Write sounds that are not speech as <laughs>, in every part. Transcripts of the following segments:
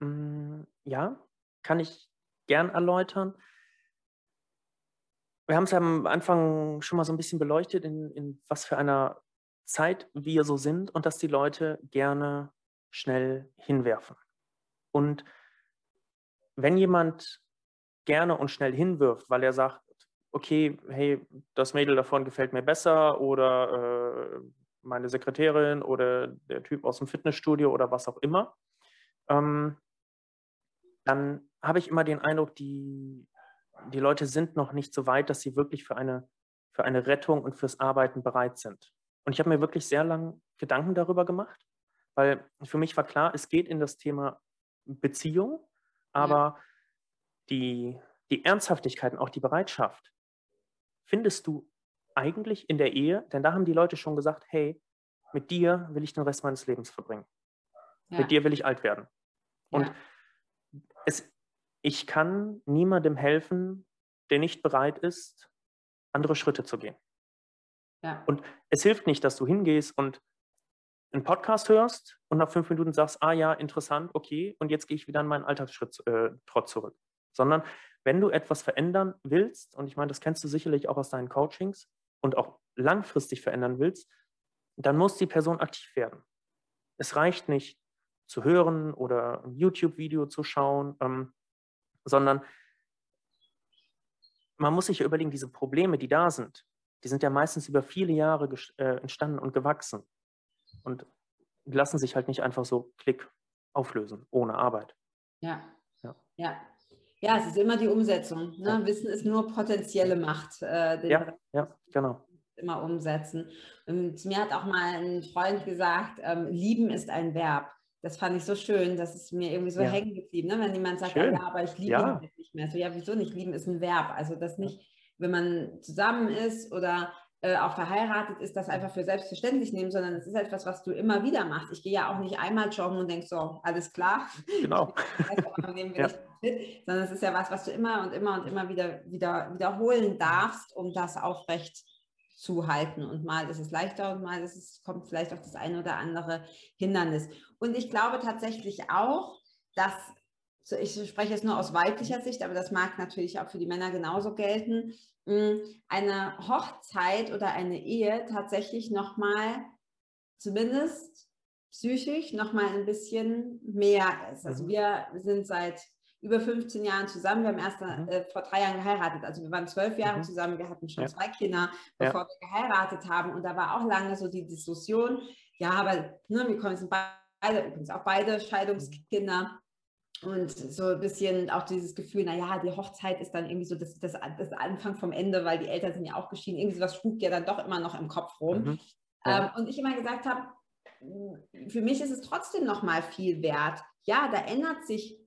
Mm, ja, kann ich gern erläutern. Wir haben es am Anfang schon mal so ein bisschen beleuchtet, in, in was für einer Zeit wir so sind und dass die Leute gerne schnell hinwerfen. Und wenn jemand gerne und schnell hinwirft, weil er sagt, okay, hey, das Mädel davon gefällt mir besser oder äh, meine Sekretärin oder der Typ aus dem Fitnessstudio oder was auch immer, ähm, dann habe ich immer den Eindruck, die, die Leute sind noch nicht so weit, dass sie wirklich für eine, für eine Rettung und fürs Arbeiten bereit sind. Und ich habe mir wirklich sehr lange Gedanken darüber gemacht, weil für mich war klar, es geht in das Thema Beziehung, aber ja. die, die Ernsthaftigkeit und auch die Bereitschaft findest du eigentlich in der Ehe, denn da haben die Leute schon gesagt, hey, mit dir will ich den Rest meines Lebens verbringen. Ja. Mit dir will ich alt werden. Und ja. Es, ich kann niemandem helfen, der nicht bereit ist, andere Schritte zu gehen. Ja. Und es hilft nicht, dass du hingehst und einen Podcast hörst und nach fünf Minuten sagst, ah ja, interessant, okay, und jetzt gehe ich wieder in meinen Alltagsschritt äh, trotz zurück. Sondern wenn du etwas verändern willst, und ich meine, das kennst du sicherlich auch aus deinen Coachings und auch langfristig verändern willst, dann muss die Person aktiv werden. Es reicht nicht zu hören oder ein YouTube-Video zu schauen, ähm, sondern man muss sich überlegen, diese Probleme, die da sind, die sind ja meistens über viele Jahre äh, entstanden und gewachsen. Und lassen sich halt nicht einfach so klick auflösen, ohne Arbeit. Ja. Ja. ja. ja es ist immer die Umsetzung. Ne? Ja. Wissen ist nur potenzielle Macht. Äh, ja, ja, genau. Immer umsetzen. Und mir hat auch mal ein Freund gesagt, ähm, lieben ist ein Verb. Das fand ich so schön, das ist mir irgendwie so ja. hängen geblieben. Ne? Wenn jemand sagt, ja, aber ich liebe ja. nicht mehr. So, ja, wieso nicht? Lieben ist ein Verb. Also das nicht wenn man zusammen ist oder äh, auch verheiratet ist, das einfach für selbstverständlich nehmen, sondern es ist etwas, was du immer wieder machst. Ich gehe ja auch nicht einmal joggen und denke so, alles klar. Genau. <laughs> ja. sondern es ist ja was, was du immer und immer und immer wieder, wieder wiederholen darfst, um das aufrecht zu halten. Und mal ist es leichter und mal ist es, kommt vielleicht auch das eine oder andere Hindernis. Und ich glaube tatsächlich auch, dass ich spreche jetzt nur aus weiblicher Sicht, aber das mag natürlich auch für die Männer genauso gelten, hm, eine Hochzeit oder eine Ehe tatsächlich nochmal, zumindest psychisch, nochmal ein bisschen mehr ist. Also mhm. wir sind seit über 15 Jahren zusammen. Wir haben erst mhm. äh, vor drei Jahren geheiratet. Also wir waren zwölf Jahre mhm. zusammen. Wir hatten schon ja. zwei Kinder, bevor ja. wir geheiratet haben. Und da war auch lange so die Diskussion. Ja, aber ne, wir kommen beide, übrigens auch beide Scheidungskinder. Und so ein bisschen auch dieses Gefühl, naja, die Hochzeit ist dann irgendwie so das, das, das Anfang vom Ende, weil die Eltern sind ja auch geschieden. Irgendwie sowas spukt ja dann doch immer noch im Kopf rum. Mhm. Ja. Ähm, und ich immer gesagt habe, für mich ist es trotzdem noch mal viel wert. Ja, da ändert sich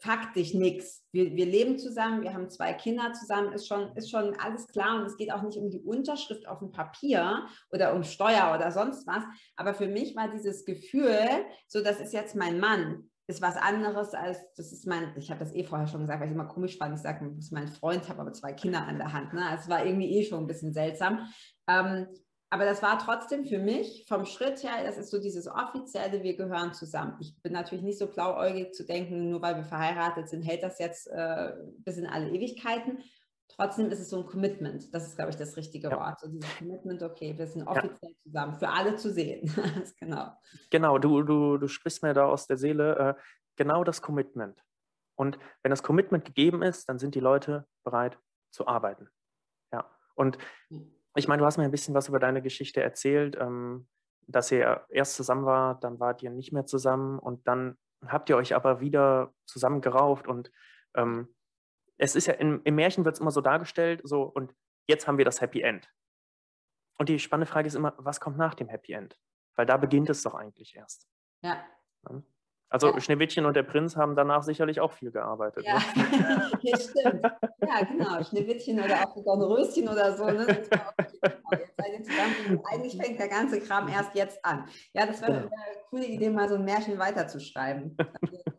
faktisch nichts. Wir, wir leben zusammen, wir haben zwei Kinder zusammen, ist schon, ist schon alles klar und es geht auch nicht um die Unterschrift auf dem Papier oder um Steuer oder sonst was. Aber für mich war dieses Gefühl, so das ist jetzt mein Mann ist was anderes als, das ist mein, ich habe das eh vorher schon gesagt, weil ich immer komisch fand, ich sage, das ist mein Freund, habe aber zwei Kinder an der Hand. Ne? Also es war irgendwie eh schon ein bisschen seltsam. Ähm, aber das war trotzdem für mich vom Schritt her, das ist so dieses offizielle, wir gehören zusammen. Ich bin natürlich nicht so blauäugig zu denken, nur weil wir verheiratet sind, hält das jetzt äh, bis in alle Ewigkeiten. Trotzdem ist es so ein Commitment. Das ist, glaube ich, das richtige ja. Wort. So dieses Commitment, okay, wir sind offiziell ja. zusammen, für alle zu sehen. <laughs> genau. Genau, du, du, du sprichst mir da aus der Seele. Äh, genau das Commitment. Und wenn das Commitment gegeben ist, dann sind die Leute bereit zu arbeiten. Ja. Und ich meine, du hast mir ein bisschen was über deine Geschichte erzählt, ähm, dass ihr erst zusammen wart, dann wart ihr nicht mehr zusammen und dann habt ihr euch aber wieder zusammengerauft und ähm, es ist ja im, im Märchen wird es immer so dargestellt, so und jetzt haben wir das Happy End. Und die spannende Frage ist immer, was kommt nach dem Happy End? Weil da beginnt es doch eigentlich erst. Ja. Also ja. Schneewittchen und der Prinz haben danach sicherlich auch viel gearbeitet. Ja, ne? <laughs> ja stimmt. Ja, genau. Schneewittchen oder auch Dornröschen oder so. Ne? Eigentlich fängt der ganze Kram erst jetzt an. Ja, das wäre eine coole Idee, mal so ein Märchen weiterzuschreiben.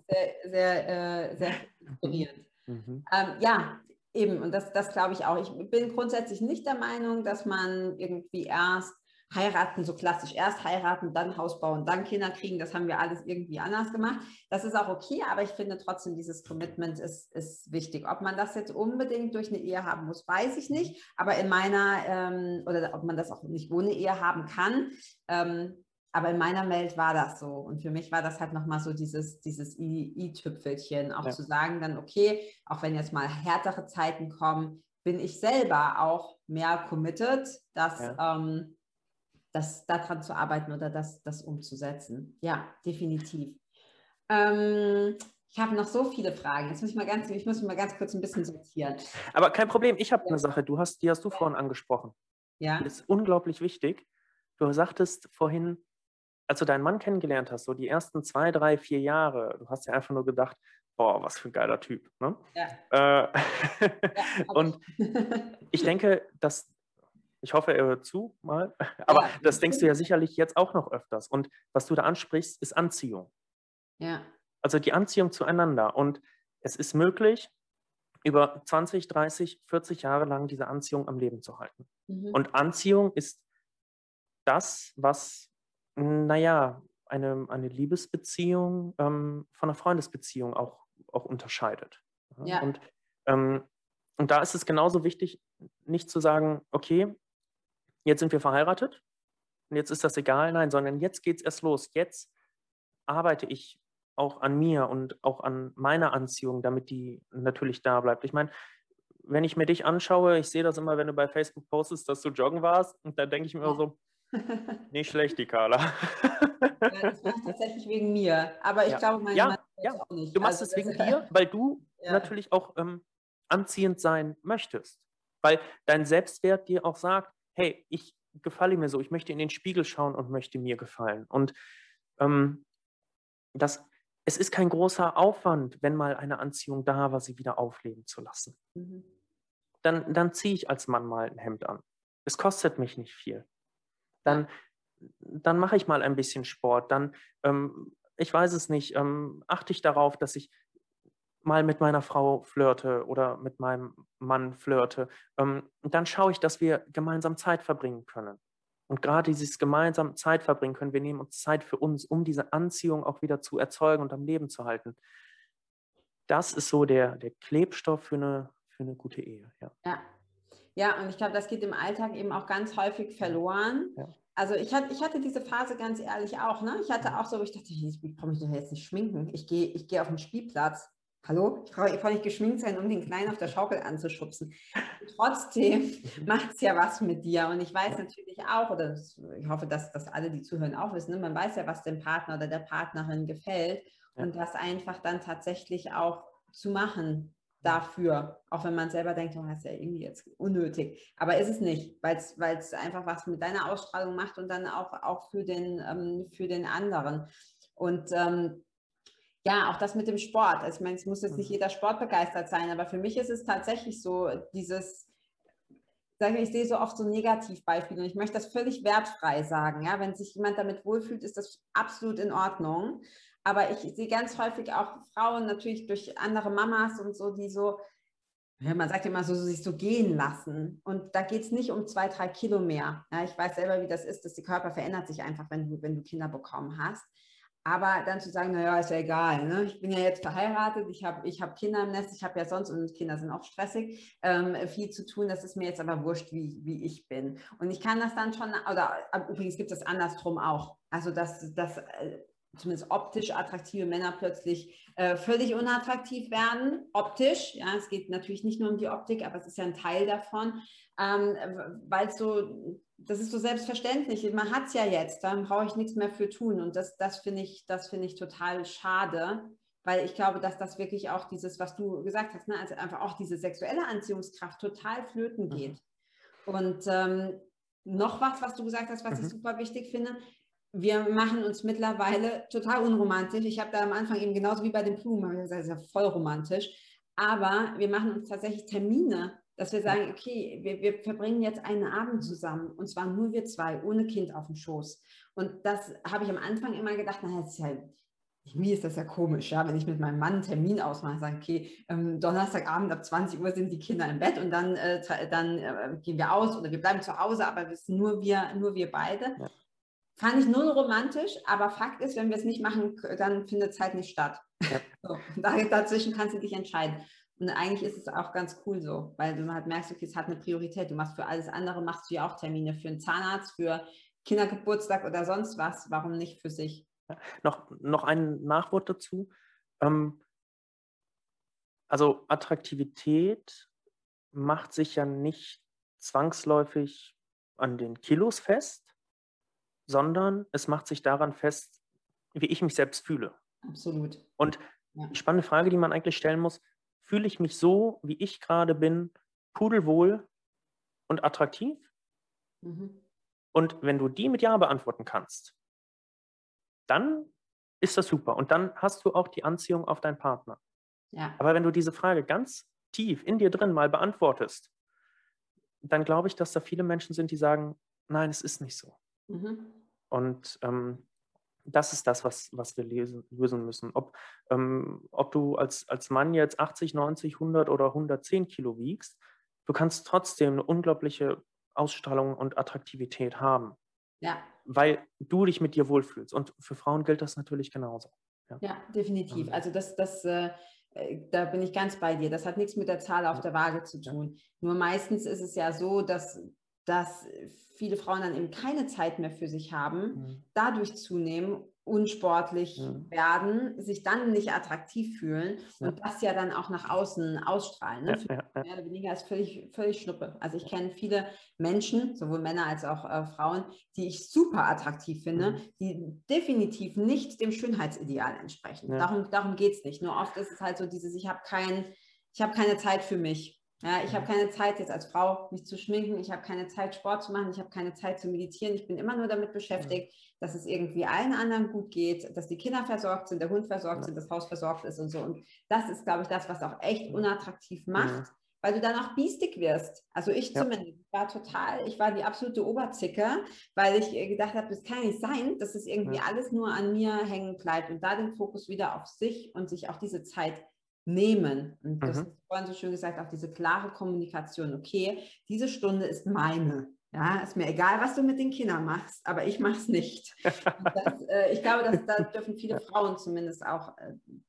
Sehr, sehr, äh, sehr inspirierend. Mhm. Ähm, ja, eben, und das, das glaube ich auch. Ich bin grundsätzlich nicht der Meinung, dass man irgendwie erst heiraten, so klassisch erst heiraten, dann Haus bauen, dann Kinder kriegen, das haben wir alles irgendwie anders gemacht. Das ist auch okay, aber ich finde trotzdem, dieses Commitment ist, ist wichtig. Ob man das jetzt unbedingt durch eine Ehe haben muss, weiß ich nicht, aber in meiner, ähm, oder ob man das auch nicht ohne Ehe haben kann, ähm, aber in meiner Welt war das so. Und für mich war das halt nochmal so dieses, dieses i-Tüpfelchen, auch ja. zu sagen dann, okay, auch wenn jetzt mal härtere Zeiten kommen, bin ich selber auch mehr committed, dass ja. ähm, das daran zu arbeiten oder das, das umzusetzen. Ja, definitiv. Ähm, ich habe noch so viele Fragen. Jetzt muss ich mal ganz, ich muss mal ganz kurz ein bisschen sortieren. Aber kein Problem, ich habe ja. eine Sache, du hast, die hast du vorhin angesprochen. Ja. Das ist unglaublich wichtig. Du sagtest vorhin, als du deinen Mann kennengelernt hast, so die ersten zwei, drei, vier Jahre, du hast ja einfach nur gedacht, boah, was für ein geiler Typ. Ne? Ja. Äh, <laughs> ja, und <laughs> ich denke, dass ich hoffe, er hört zu mal. <laughs> Aber ja, das denkst du ja sicherlich jetzt auch noch öfters. Und was du da ansprichst, ist Anziehung. Ja. Also die Anziehung zueinander. Und es ist möglich, über 20, 30, 40 Jahre lang diese Anziehung am Leben zu halten. Mhm. Und Anziehung ist das, was, naja, eine, eine Liebesbeziehung ähm, von einer Freundesbeziehung auch, auch unterscheidet. Ja. Und, ähm, und da ist es genauso wichtig, nicht zu sagen, okay, jetzt sind wir verheiratet und jetzt ist das egal, nein, sondern jetzt geht es erst los. Jetzt arbeite ich auch an mir und auch an meiner Anziehung, damit die natürlich da bleibt. Ich meine, wenn ich mir dich anschaue, ich sehe das immer, wenn du bei Facebook postest, dass du joggen warst, und da denke ich mir immer so, <laughs> nicht schlecht, die Carla. ja, das mache ich tatsächlich wegen mir. Aber ich ja. glaube, meine ja, Mann ja. auch nicht. Du machst also, es wegen dir, weil du <laughs> ja. natürlich auch ähm, anziehend sein möchtest. Weil dein Selbstwert dir auch sagt, hey, ich gefalle mir so, ich möchte in den Spiegel schauen und möchte mir gefallen. Und ähm, das, es ist kein großer Aufwand, wenn mal eine Anziehung da war, sie wieder aufleben zu lassen. Mhm. Dann, dann ziehe ich als Mann mal ein Hemd an. Es kostet mich nicht viel. Dann, dann mache ich mal ein bisschen Sport. Dann, ähm, ich weiß es nicht, ähm, achte ich darauf, dass ich mal mit meiner Frau flirte oder mit meinem Mann flirte, ähm, dann schaue ich, dass wir gemeinsam Zeit verbringen können. Und gerade dieses gemeinsam Zeit verbringen können, wir nehmen uns Zeit für uns, um diese Anziehung auch wieder zu erzeugen und am Leben zu halten. Das ist so der, der Klebstoff für eine, für eine gute Ehe. Ja. ja. Ja, und ich glaube, das geht im Alltag eben auch ganz häufig verloren. Ja. Also ich hatte, ich hatte diese Phase ganz ehrlich auch. Ne? Ich hatte auch so, ich dachte, ich brauche mich doch jetzt nicht schminken. Ich gehe ich geh auf den Spielplatz Hallo, ich brauche, nicht geschminkt sein, um den Kleinen auf der Schaukel anzuschubsen. trotzdem <laughs> macht es ja was mit dir. Und ich weiß natürlich auch, oder ich hoffe, dass, dass alle, die zuhören, auch wissen, ne? man weiß ja, was dem Partner oder der Partnerin gefällt. Ja. Und das einfach dann tatsächlich auch zu machen dafür, auch wenn man selber denkt, oh, das ist ja irgendwie jetzt unnötig. Aber ist es nicht, weil es einfach was mit deiner Ausstrahlung macht und dann auch, auch für, den, ähm, für den anderen. Und ähm, ja, auch das mit dem Sport. Also ich meine, es muss jetzt nicht mhm. jeder Sport begeistert sein, aber für mich ist es tatsächlich so, dieses, ich, sehe so oft so Negativbeispiele und ich möchte das völlig wertfrei sagen. Ja? Wenn sich jemand damit wohlfühlt, ist das absolut in Ordnung. Aber ich sehe ganz häufig auch Frauen natürlich durch andere Mamas und so, die so, ja, man sagt immer so, sich so gehen lassen. Und da geht es nicht um zwei, drei Kilo mehr. Ja, ich weiß selber, wie das ist, dass der Körper verändert sich einfach, wenn du, wenn du Kinder bekommen hast. Aber dann zu sagen, naja, ist ja egal. Ne? Ich bin ja jetzt verheiratet, ich habe ich hab Kinder im Nest, ich habe ja sonst, und Kinder sind auch stressig, ähm, viel zu tun. Das ist mir jetzt aber wurscht, wie, wie ich bin. Und ich kann das dann schon, oder übrigens gibt es andersrum auch. Also, dass, dass äh, zumindest optisch attraktive Männer plötzlich äh, völlig unattraktiv werden. Optisch, ja, es geht natürlich nicht nur um die Optik, aber es ist ja ein Teil davon, ähm, weil so das ist so selbstverständlich. Man hat es ja jetzt, dann brauche ich nichts mehr für tun. Und das, das finde ich, das ich total schade, weil ich glaube, dass das wirklich auch dieses, was du gesagt hast, ne, also einfach auch diese sexuelle Anziehungskraft total flöten geht. Mhm. Und ähm, noch was, was du gesagt hast, was mhm. ich super wichtig finde. Wir machen uns mittlerweile total unromantisch. Ich habe da am Anfang eben genauso wie bei den Blumen gesagt, das ist ja voll romantisch. Aber wir machen uns tatsächlich Termine dass wir sagen, okay, wir, wir verbringen jetzt einen Abend zusammen und zwar nur wir zwei, ohne Kind auf dem Schoß. Und das habe ich am Anfang immer gedacht, naja, ist ja mir ist das ja komisch, ja, wenn ich mit meinem Mann einen Termin ausmache, sage, okay, ähm, Donnerstagabend ab 20 Uhr sind die Kinder im Bett und dann, äh, dann äh, gehen wir aus oder wir bleiben zu Hause, aber es sind nur wir, nur wir beide. Ja. Fand ich null romantisch, aber Fakt ist, wenn wir es nicht machen, dann findet es halt nicht statt. Ja. <laughs> So, dazwischen kannst du dich entscheiden. Und eigentlich ist es auch ganz cool so, weil du halt merkst, okay, es hat eine Priorität. Du machst für alles andere, machst du ja auch Termine für einen Zahnarzt, für Kindergeburtstag oder sonst was. Warum nicht für sich? Noch, noch ein Nachwort dazu. Ähm, also Attraktivität macht sich ja nicht zwangsläufig an den Kilos fest, sondern es macht sich daran fest, wie ich mich selbst fühle. Absolut. Und ja. die spannende Frage, die man eigentlich stellen muss, fühle ich mich so, wie ich gerade bin, pudelwohl und attraktiv? Mhm. Und wenn du die mit Ja beantworten kannst, dann ist das super. Und dann hast du auch die Anziehung auf deinen Partner. Ja. Aber wenn du diese Frage ganz tief in dir drin mal beantwortest, dann glaube ich, dass da viele Menschen sind, die sagen, nein, es ist nicht so. Mhm. Und ähm, das ist das, was, was wir lesen, lösen müssen. Ob, ähm, ob du als, als Mann jetzt 80, 90, 100 oder 110 Kilo wiegst, du kannst trotzdem eine unglaubliche Ausstrahlung und Attraktivität haben. Ja. Weil du dich mit dir wohlfühlst. Und für Frauen gilt das natürlich genauso. Ja, ja definitiv. Ähm. Also das, das, äh, äh, da bin ich ganz bei dir. Das hat nichts mit der Zahl auf der Waage zu tun. Nur meistens ist es ja so, dass, dass viele Frauen dann eben keine Zeit mehr für sich haben, mhm. dadurch zunehmen unsportlich ja. werden, sich dann nicht attraktiv fühlen ja. und das ja dann auch nach außen ausstrahlen. Ne? Ja, Mehr oder weniger ist völlig, völlig schnuppe. Also ich kenne viele Menschen, sowohl Männer als auch äh, Frauen, die ich super attraktiv finde, mhm. die definitiv nicht dem Schönheitsideal entsprechen. Darum, darum geht es nicht. Nur oft ist es halt so dieses, ich habe kein, ich habe keine Zeit für mich. Ja, ich habe keine Zeit jetzt als Frau mich zu schminken, ich habe keine Zeit Sport zu machen, ich habe keine Zeit zu meditieren. Ich bin immer nur damit beschäftigt, dass es irgendwie allen anderen gut geht, dass die Kinder versorgt sind, der Hund versorgt sind, das Haus versorgt ist und so. Und das ist, glaube ich, das, was auch echt unattraktiv macht, weil du dann auch biestig wirst. Also ich ja. zumindest war total, ich war die absolute Oberzicke, weil ich gedacht habe, das kann nicht sein, dass es irgendwie ja. alles nur an mir hängen bleibt und da den Fokus wieder auf sich und sich auch diese Zeit nehmen. Und das mhm. ist vorhin so schön gesagt, auch diese klare Kommunikation. Okay, diese Stunde ist meine. Ja, ist mir egal, was du mit den Kindern machst, aber ich mache es nicht. <laughs> Das, äh, ich glaube, dass da dürfen viele Frauen zumindest auch äh, ein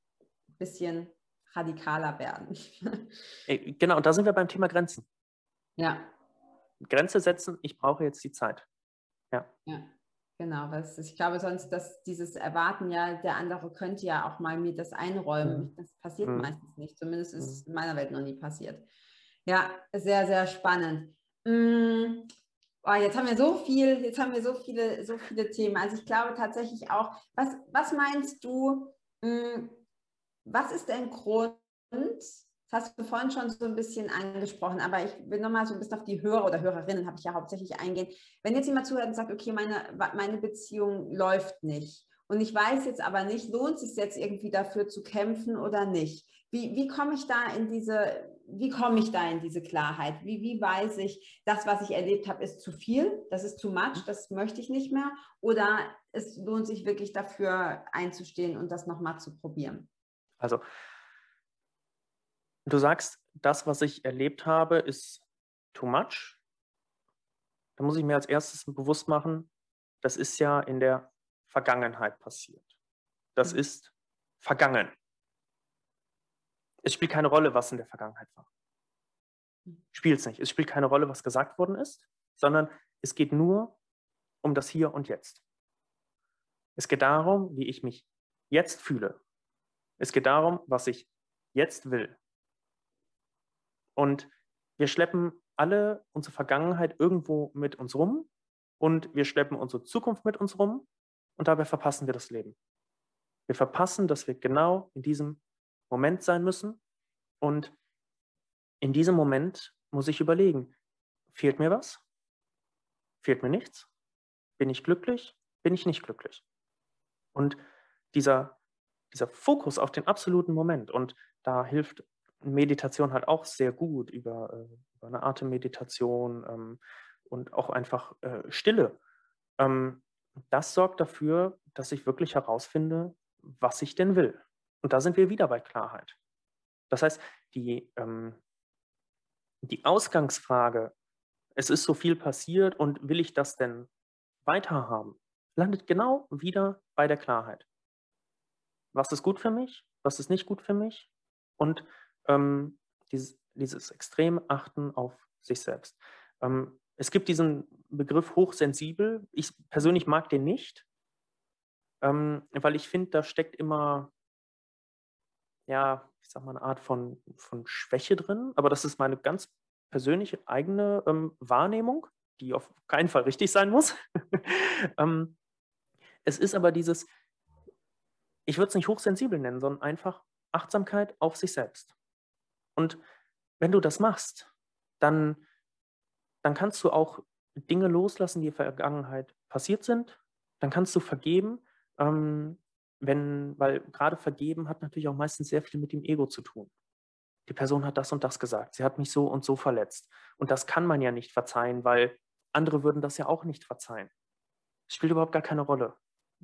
bisschen radikaler werden. <laughs> genau, und da sind wir beim Thema Grenzen. Ja. Grenze setzen, ich brauche jetzt die Zeit. Ja. Ja. Genau, was ich glaube sonst, dass dieses Erwarten ja, der andere könnte ja auch mal mir das einräumen. Mhm. Das passiert mhm. meistens nicht. Zumindest ist es mhm. in meiner Welt noch nie passiert. Ja, sehr, sehr spannend. Mm, oh, jetzt haben wir so viel, jetzt haben wir so viele, so viele Themen. Also ich glaube tatsächlich auch, was, was meinst du, mm, was ist ein Grund, das hast du vorhin schon so ein bisschen angesprochen, aber ich will nochmal so ein bisschen auf die Hörer oder Hörerinnen, habe ich ja hauptsächlich eingehen. Wenn jetzt jemand zuhört und sagt, okay, meine, meine Beziehung läuft nicht und ich weiß jetzt aber nicht, lohnt es sich jetzt irgendwie dafür zu kämpfen oder nicht? Wie, wie komme ich da in diese, wie komme ich da in diese Klarheit? Wie, wie weiß ich, das, was ich erlebt habe, ist zu viel, das ist too much, das möchte ich nicht mehr? Oder es lohnt sich wirklich dafür einzustehen und das nochmal zu probieren? Also Du sagst, das, was ich erlebt habe, ist too much. Da muss ich mir als erstes bewusst machen, das ist ja in der Vergangenheit passiert. Das mhm. ist vergangen. Es spielt keine Rolle, was in der Vergangenheit war. Spielt es nicht. Es spielt keine Rolle, was gesagt worden ist, sondern es geht nur um das Hier und Jetzt. Es geht darum, wie ich mich jetzt fühle. Es geht darum, was ich jetzt will. Und wir schleppen alle unsere Vergangenheit irgendwo mit uns rum und wir schleppen unsere Zukunft mit uns rum und dabei verpassen wir das Leben. Wir verpassen, dass wir genau in diesem Moment sein müssen und in diesem Moment muss ich überlegen, fehlt mir was? Fehlt mir nichts? Bin ich glücklich? Bin ich nicht glücklich? Und dieser, dieser Fokus auf den absoluten Moment und da hilft Meditation halt auch sehr gut über, äh, über eine Atemmeditation ähm, und auch einfach äh, Stille. Ähm, das sorgt dafür, dass ich wirklich herausfinde, was ich denn will. Und da sind wir wieder bei Klarheit. Das heißt, die, ähm, die Ausgangsfrage, es ist so viel passiert und will ich das denn weiterhaben, landet genau wieder bei der Klarheit. Was ist gut für mich? Was ist nicht gut für mich? Und ähm, dieses, dieses extreme Achten auf sich selbst. Ähm, es gibt diesen Begriff hochsensibel. Ich persönlich mag den nicht, ähm, weil ich finde, da steckt immer, ja, ich sag mal, eine Art von, von Schwäche drin. Aber das ist meine ganz persönliche eigene ähm, Wahrnehmung, die auf keinen Fall richtig sein muss. <laughs> ähm, es ist aber dieses, ich würde es nicht hochsensibel nennen, sondern einfach Achtsamkeit auf sich selbst. Und wenn du das machst, dann, dann kannst du auch Dinge loslassen, die in der Vergangenheit passiert sind. Dann kannst du vergeben, ähm, wenn, weil gerade vergeben hat natürlich auch meistens sehr viel mit dem Ego zu tun. Die Person hat das und das gesagt, sie hat mich so und so verletzt. Und das kann man ja nicht verzeihen, weil andere würden das ja auch nicht verzeihen. Es spielt überhaupt gar keine Rolle.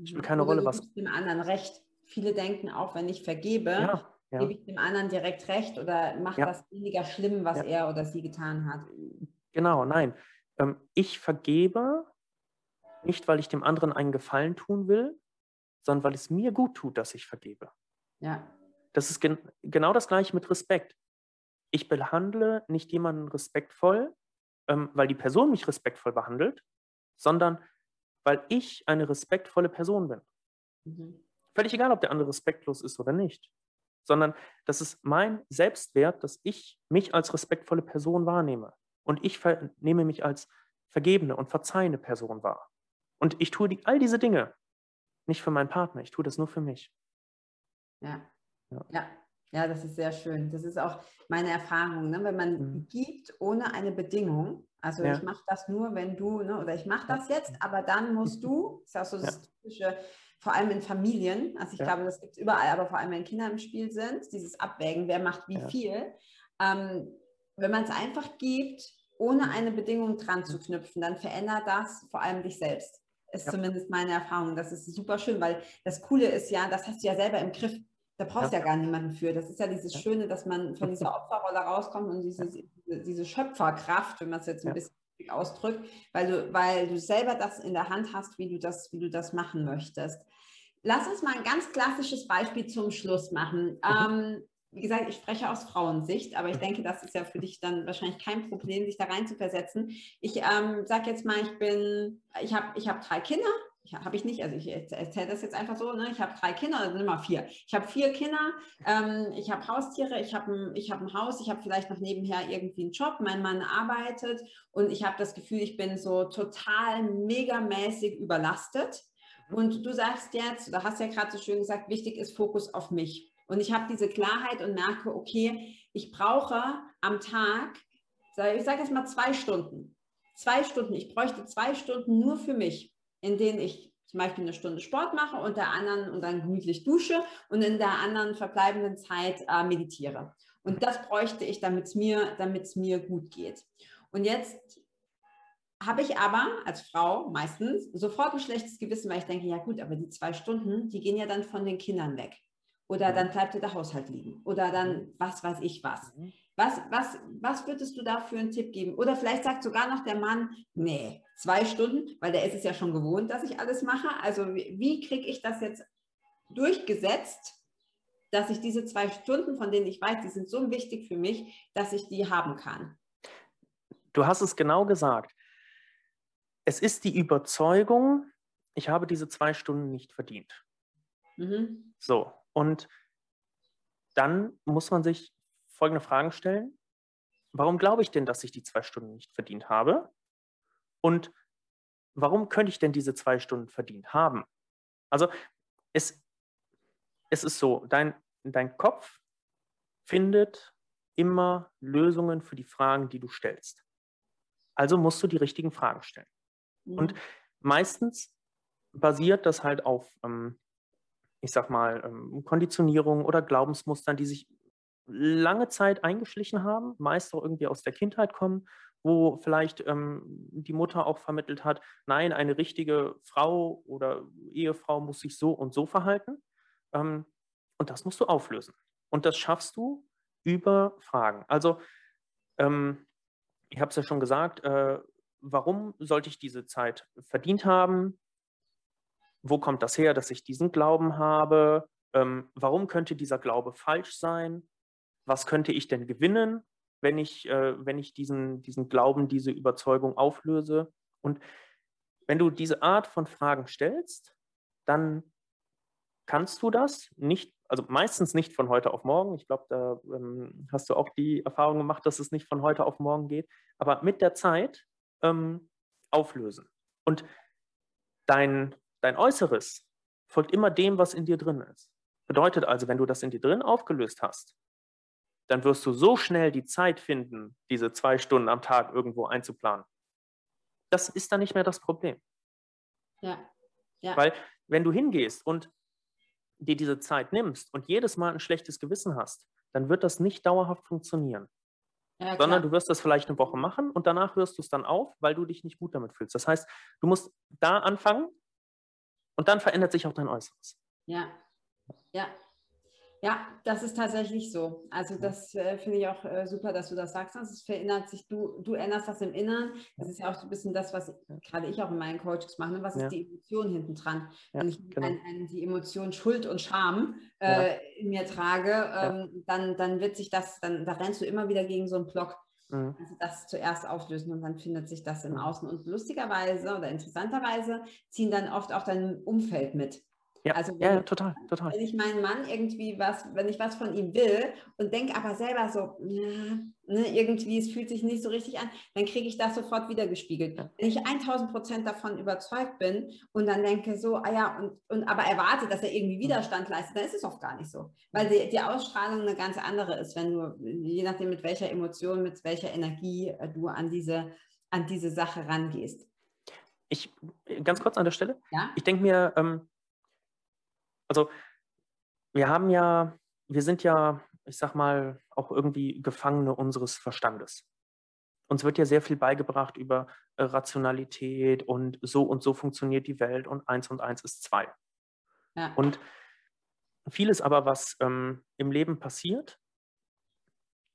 Es spielt keine Oder Rolle, was. dem anderen recht. Viele denken auch, wenn ich vergebe, Ja, ja. gebe ich dem anderen direkt recht oder mache Ja. das weniger schlimm, was Ja. er oder sie getan hat. Genau, nein. Ähm, ich vergebe nicht, weil ich dem anderen einen Gefallen tun will, sondern weil es mir gut tut, dass ich vergebe. Ja, Das ist gen genau das gleiche mit Respekt. Ich behandle nicht jemanden respektvoll, ähm, weil die Person mich respektvoll behandelt, sondern weil ich eine respektvolle Person bin. mhm. Völlig egal, ob der andere respektlos ist oder nicht, sondern das ist mein Selbstwert, dass ich mich als respektvolle Person wahrnehme. Und ich nehme mich als vergebene und verzeihende Person wahr. Und ich tue die, all diese Dinge nicht für meinen Partner, ich tue das nur für mich. ja. Ja. Ja. Ja, das ist sehr schön. Das ist auch meine Erfahrung, ne? wenn man Mhm. gibt ohne eine Bedingung. Also Ja. ich mache das nur, wenn du, ne? oder ich mache das jetzt, aber dann musst <laughs> du, ist auch so das typische, vor allem in Familien, also ich Ja. glaube, das gibt es überall, aber vor allem wenn Kinder im Spiel sind, dieses Abwägen, wer macht wie Ja. viel. Ähm, wenn man es einfach gibt, ohne eine Bedingung dran zu knüpfen, dann verändert das vor allem dich selbst. Ist Ja. zumindest meine Erfahrung. Das ist super schön, weil das Coole ist ja, das hast du ja selber im Griff. Da brauchst du Ja. ja gar niemanden für. Das ist ja dieses. Schöne, dass man von dieser <laughs> Opferrolle rauskommt und diese, diese, diese Schöpferkraft, wenn man es jetzt ein bisschen ausdrückt, weil du, weil du selber das in der Hand hast, wie du das, wie du das machen möchtest. Lass uns mal ein ganz klassisches Beispiel zum Schluss machen. Ähm, wie gesagt, ich spreche aus Frauensicht, aber ich denke, das ist ja für dich dann wahrscheinlich kein Problem, sich da rein zu versetzen. Ich ähm, sage jetzt mal, ich bin, ich habe ich hab drei Kinder. Ich habe ich nicht, also ich erzähle das jetzt einfach so, ne? ich habe drei Kinder, also immer vier. Ich habe vier Kinder, ähm, ich habe Haustiere, ich habe ein, ich hab ein Haus, ich habe vielleicht noch nebenher irgendwie einen Job, mein Mann arbeitet und ich habe das Gefühl, ich bin so total megamäßig überlastet. Und du sagst jetzt, oder hast ja gerade so schön gesagt, wichtig ist Fokus auf mich. Und ich habe diese Klarheit und merke, okay, ich brauche am Tag, ich sage jetzt mal zwei Stunden. Zwei Stunden. Ich bräuchte zwei Stunden nur für mich, in denen ich zum Beispiel eine Stunde Sport mache und der anderen und dann gemütlich dusche und in der anderen verbleibenden Zeit äh, meditiere. Und das bräuchte ich, damit es mir, mir gut geht. Und jetzt habe ich aber als Frau meistens sofort ein schlechtes Gewissen, weil ich denke, ja gut, aber die zwei Stunden, die gehen ja dann von den Kindern weg. Oder Mhm. dann bleibt ja der Haushalt liegen. Oder dann was weiß ich was. Mhm. Was, was, was würdest du da für einen Tipp geben? Oder vielleicht sagt sogar noch der Mann, nee, zwei Stunden, weil der ist es ja schon gewohnt, dass ich alles mache. Also wie, wie kriege ich das jetzt durchgesetzt, dass ich diese zwei Stunden, von denen ich weiß, die sind so wichtig für mich, dass ich die haben kann? Du hast es genau gesagt. Es ist die Überzeugung, ich habe diese zwei Stunden nicht verdient. Mhm. So, und dann muss man sich folgende Fragen stellen. Warum glaube ich denn, dass ich die zwei Stunden nicht verdient habe? Und warum könnte ich denn diese zwei Stunden verdient haben? Also es, es ist so, dein, dein Kopf findet immer Lösungen für die Fragen, die du stellst. Also musst du die richtigen Fragen stellen. Und Mhm. meistens basiert das halt auf, ähm, ich sag mal, ähm, Konditionierung oder Glaubensmustern, die sich lange Zeit eingeschlichen haben, meist auch irgendwie aus der Kindheit kommen, wo vielleicht ähm, die Mutter auch vermittelt hat, nein, eine richtige Frau oder Ehefrau muss sich so und so verhalten. Ähm, und das musst du auflösen. Und das schaffst du über Fragen. Also, ähm, ich habe es ja schon gesagt, äh, warum sollte ich diese Zeit verdient haben? Wo kommt das her, dass ich diesen Glauben habe? Ähm, warum könnte dieser Glaube falsch sein? Was könnte ich denn gewinnen, wenn ich, äh, wenn ich diesen, diesen Glauben, diese Überzeugung auflöse? Und wenn du diese Art von Fragen stellst, dann kannst du das nicht, also meistens nicht von heute auf morgen. Ich glaube, da ähm, hast du auch die Erfahrung gemacht, dass es nicht von heute auf morgen geht, aber mit der Zeit ähm, auflösen. Und dein, dein Äußeres folgt immer dem, was in dir drin ist. Bedeutet also, wenn du das in dir drin aufgelöst hast, dann wirst du so schnell die Zeit finden, diese zwei Stunden am Tag irgendwo einzuplanen. Das ist dann nicht mehr das Problem. Ja. ja. Weil wenn du hingehst und dir diese Zeit nimmst und jedes Mal ein schlechtes Gewissen hast, dann wird das nicht dauerhaft funktionieren. Ja, sondern du wirst das vielleicht eine Woche machen und danach hörst du es dann auf, weil du dich nicht gut damit fühlst. Das heißt, du musst da anfangen und dann verändert sich auch dein Äußeres. Ja, ja, ja, das ist tatsächlich so. Also das äh, finde ich auch äh, super, dass du das sagst. Es verändert sich, du, du änderst das im Inneren. Das ist ja auch so ein bisschen das, was gerade ich auch in meinen Coaches mache. Ne? Was ist ja. die Emotion hinten dran? Ja, Wenn ich genau. ein, ein, die Emotion Schuld und Scham äh, ja. in mir trage, ähm, dann, dann wird sich das, dann da rennst du immer wieder gegen so einen Block. Mhm. Also das zuerst auflösen und dann findet sich das im mhm. Außen. Und lustigerweise oder interessanterweise ziehen dann oft auch dein Umfeld mit. Ja, also wenn, ja, total, total. Wenn ich meinen Mann irgendwie was, wenn ich was von ihm will und denke aber selber so, ja, ne, irgendwie, es fühlt sich nicht so richtig an, dann kriege ich das sofort wieder gespiegelt. Ja. Wenn ich 1000 Prozent davon überzeugt bin und dann denke so, ah ja, und, und aber erwarte, dass er irgendwie mhm. Widerstand leistet, dann ist es oft gar nicht so. Weil die, die Ausstrahlung eine ganz andere ist, wenn du, je nachdem mit welcher Emotion, mit welcher Energie äh, du an diese, an diese Sache rangehst. Ich, ganz kurz an der Stelle, ja? ich denke mir, ähm, also wir haben ja, wir sind ja, ich sag mal, auch irgendwie Gefangene unseres Verstandes. Uns wird ja sehr viel beigebracht über äh, Rationalität und so und so funktioniert die Welt und eins und eins ist zwei. Ja. Und vieles aber, was ähm, im Leben passiert,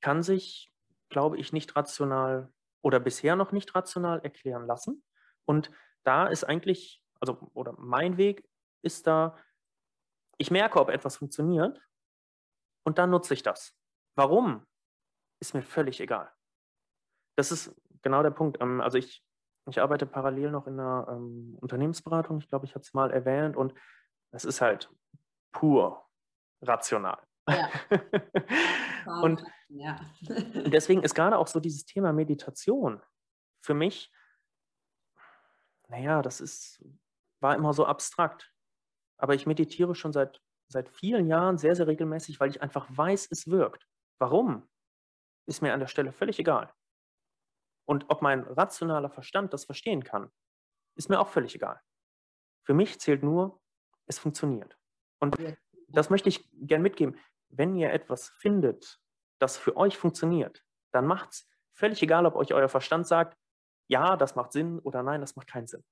kann sich, glaube ich, nicht rational oder bisher noch nicht rational erklären lassen. Und da ist eigentlich, also, oder mein Weg ist da, ich merke, ob etwas funktioniert und dann nutze ich das. Warum? Ist mir völlig egal. Das ist genau der Punkt. Ähm, also ich, ich arbeite parallel noch in einer ähm, Unternehmensberatung. Ich glaube, ich hatte es mal erwähnt und es ist halt pur rational. Ja. <laughs> und ja. <laughs> deswegen ist gerade auch so dieses Thema Meditation für mich, naja, das ist, war immer so abstrakt aber ich meditiere schon seit, seit vielen Jahren sehr, sehr regelmäßig, weil ich einfach weiß, es wirkt. Warum? Ist mir an der Stelle völlig egal. Und ob mein rationaler Verstand das verstehen kann, ist mir auch völlig egal. Für mich zählt nur, es funktioniert. Und das möchte ich gern mitgeben. Wenn ihr etwas findet, das für euch funktioniert, dann macht es völlig egal, ob euch euer Verstand sagt, ja, das macht Sinn oder nein, das macht keinen Sinn.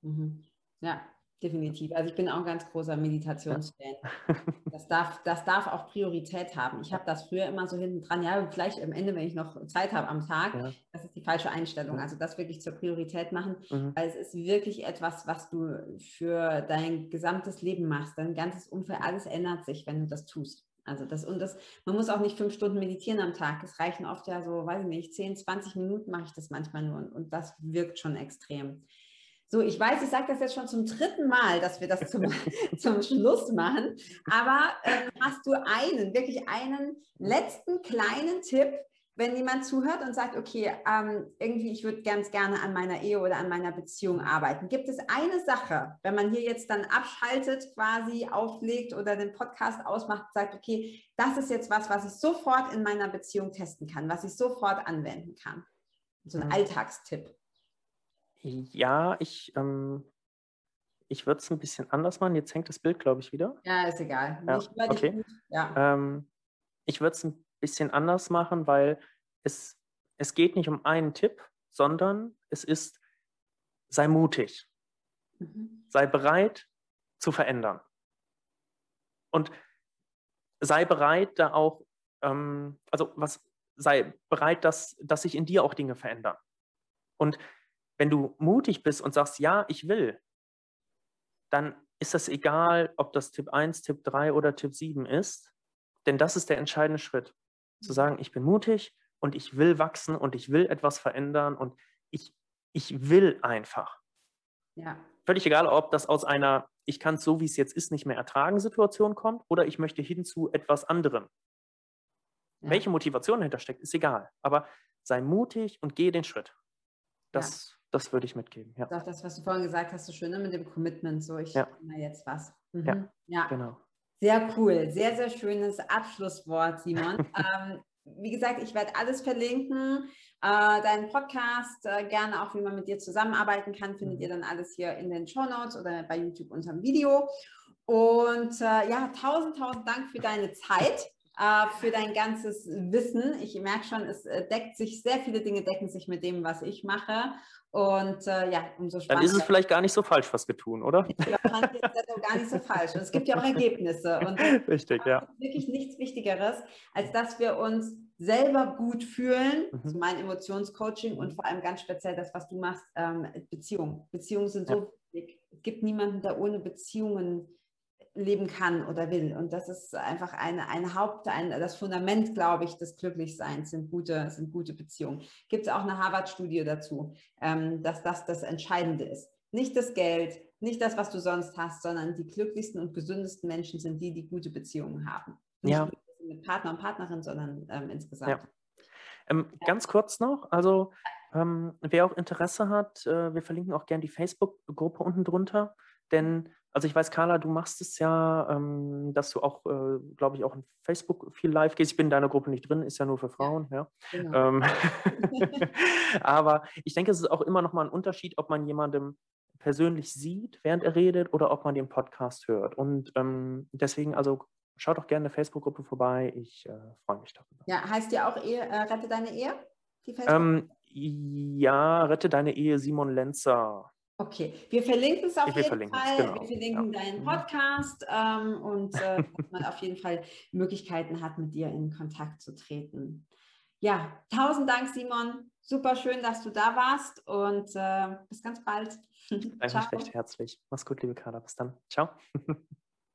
Mhm. Ja, definitiv. Also ich bin auch ein ganz großer Meditationsfan. Das darf, das darf auch Priorität haben. Ich habe das früher immer so hinten dran, ja, vielleicht am Ende, wenn ich noch Zeit habe am Tag, ja. das ist die falsche Einstellung. Also das wirklich zur Priorität machen, mhm. weil es ist wirklich etwas, was du für dein gesamtes Leben machst. Dein ganzes Umfeld, alles ändert sich, wenn du das tust. Also das und das, man muss auch nicht fünf Stunden meditieren am Tag. Es reichen oft ja so, weiß ich nicht, 10, 20 Minuten mache ich das manchmal nur und, und das wirkt schon extrem. So, ich weiß, ich sage das jetzt schon zum dritten Mal, dass wir das zum, <laughs> <laughs> zum Schluss machen. Aber äh, hast du einen, wirklich einen letzten kleinen Tipp, wenn jemand zuhört und sagt, okay, ähm, irgendwie, ich würde ganz gerne an meiner Ehe oder an meiner Beziehung arbeiten. Gibt es eine Sache, wenn man hier jetzt dann abschaltet, quasi auflegt oder den Podcast ausmacht, sagt, okay, das ist jetzt was, was ich sofort in meiner Beziehung testen kann, was ich sofort anwenden kann? So ein mhm. Alltagstipp. Ja, ich, ähm, ich würde es ein bisschen anders machen. Jetzt hängt das Bild, glaube ich, wieder. Ja, ist egal. Ja, Nicht, okay. Ja. Ähm, ich würde es ein bisschen anders machen, weil es, es geht nicht um einen Tipp, sondern es ist, sei mutig. Mhm. Sei bereit zu verändern. Und sei bereit, da auch, ähm, also was, sei bereit, dass, dass sich in dir auch Dinge verändern. Und wenn du mutig bist und sagst, ja, ich will, dann ist das egal, ob das Tipp 1, Tipp 3 oder Tipp 7 ist, denn das ist der entscheidende Schritt. Zu sagen, ich bin mutig und ich will wachsen und ich will etwas verändern und ich, ich will einfach. Ja. Völlig egal, ob das aus einer, ich kann es so, wie es jetzt ist, nicht mehr ertragen Situation kommt oder ich möchte hin zu etwas anderem. Ja. Welche Motivation dahinter steckt, ist egal. Aber sei mutig und gehe den Schritt. Das. Das würde ich mitgeben. Ja. Das, das, was du vorhin gesagt hast, so schön ne, mit dem Commitment, so ich ja. mache jetzt was. Mhm. Ja, ja, genau. Sehr cool, sehr, sehr schönes Abschlusswort, Simon. <laughs> ähm, wie gesagt, ich werde alles verlinken. Äh, deinen Podcast, äh, gerne auch, wie man mit dir zusammenarbeiten kann, findet mhm. ihr dann alles hier in den Show Notes oder bei YouTube unter dem Video. Und äh, ja, tausend, tausend Dank für deine Zeit, äh, für dein ganzes Wissen. Ich merke schon, es äh, deckt sich, sehr viele Dinge decken sich mit dem, was ich mache. Und äh, ja, umso spannender. Dann ist es vielleicht gar nicht so falsch, was wir tun, oder? Ja, gar nicht so falsch. Und es gibt ja auch Ergebnisse. Und <laughs> Richtig, ja. wirklich nichts Wichtigeres, als dass wir uns selber gut fühlen, mhm. also mein Emotionscoaching und vor allem ganz speziell das, was du machst, ähm, Beziehungen. Beziehungen sind ja. so wichtig. Es gibt niemanden, der ohne Beziehungen leben kann oder will. Und das ist einfach eine, ein Haupt, ein, das Fundament, glaube ich, des Glücklichseins sind gute, sind gute Beziehungen. Gibt es auch eine Harvard-Studie dazu, ähm, dass das das Entscheidende ist. Nicht das Geld, nicht das, was du sonst hast, sondern die glücklichsten und gesündesten Menschen sind die, die gute Beziehungen haben. Nicht ja. mit Partner und Partnerin, sondern ähm, insgesamt. Ja. Ähm, ja. Ganz kurz noch, also ähm, wer auch Interesse hat, äh, wir verlinken auch gerne die Facebook-Gruppe unten drunter, denn also ich weiß, Carla, du machst es ja, ähm, dass du auch, äh, glaube ich, auch in Facebook viel live gehst. Ich bin in deiner Gruppe nicht drin, ist ja nur für Frauen, ja. ja. Genau. Ähm, <laughs> <laughs> aber ich denke, es ist auch immer noch mal ein Unterschied, ob man jemandem persönlich sieht, während er redet, oder ob man den Podcast hört. Und ähm, deswegen, also schaut doch gerne in der Facebook-Gruppe vorbei. Ich äh, freue mich darüber. Ja, heißt ja auch Ehe, äh, Rette deine Ehe? Die Facebook? Ähm, ja, Rette deine Ehe, Simon Lenzer. Okay, wir verlinken es auf ich jeden Fall. Genau. Wir verlinken ja. deinen mhm. Podcast ähm, und äh, dass man auf jeden Fall Möglichkeiten hat, mit dir in Kontakt zu treten. Ja, tausend Dank, Simon. Super schön, dass du da warst und äh, bis ganz bald. <laughs> Danke recht herzlich. Mach's gut, liebe Carla. Bis dann. Ciao. <laughs>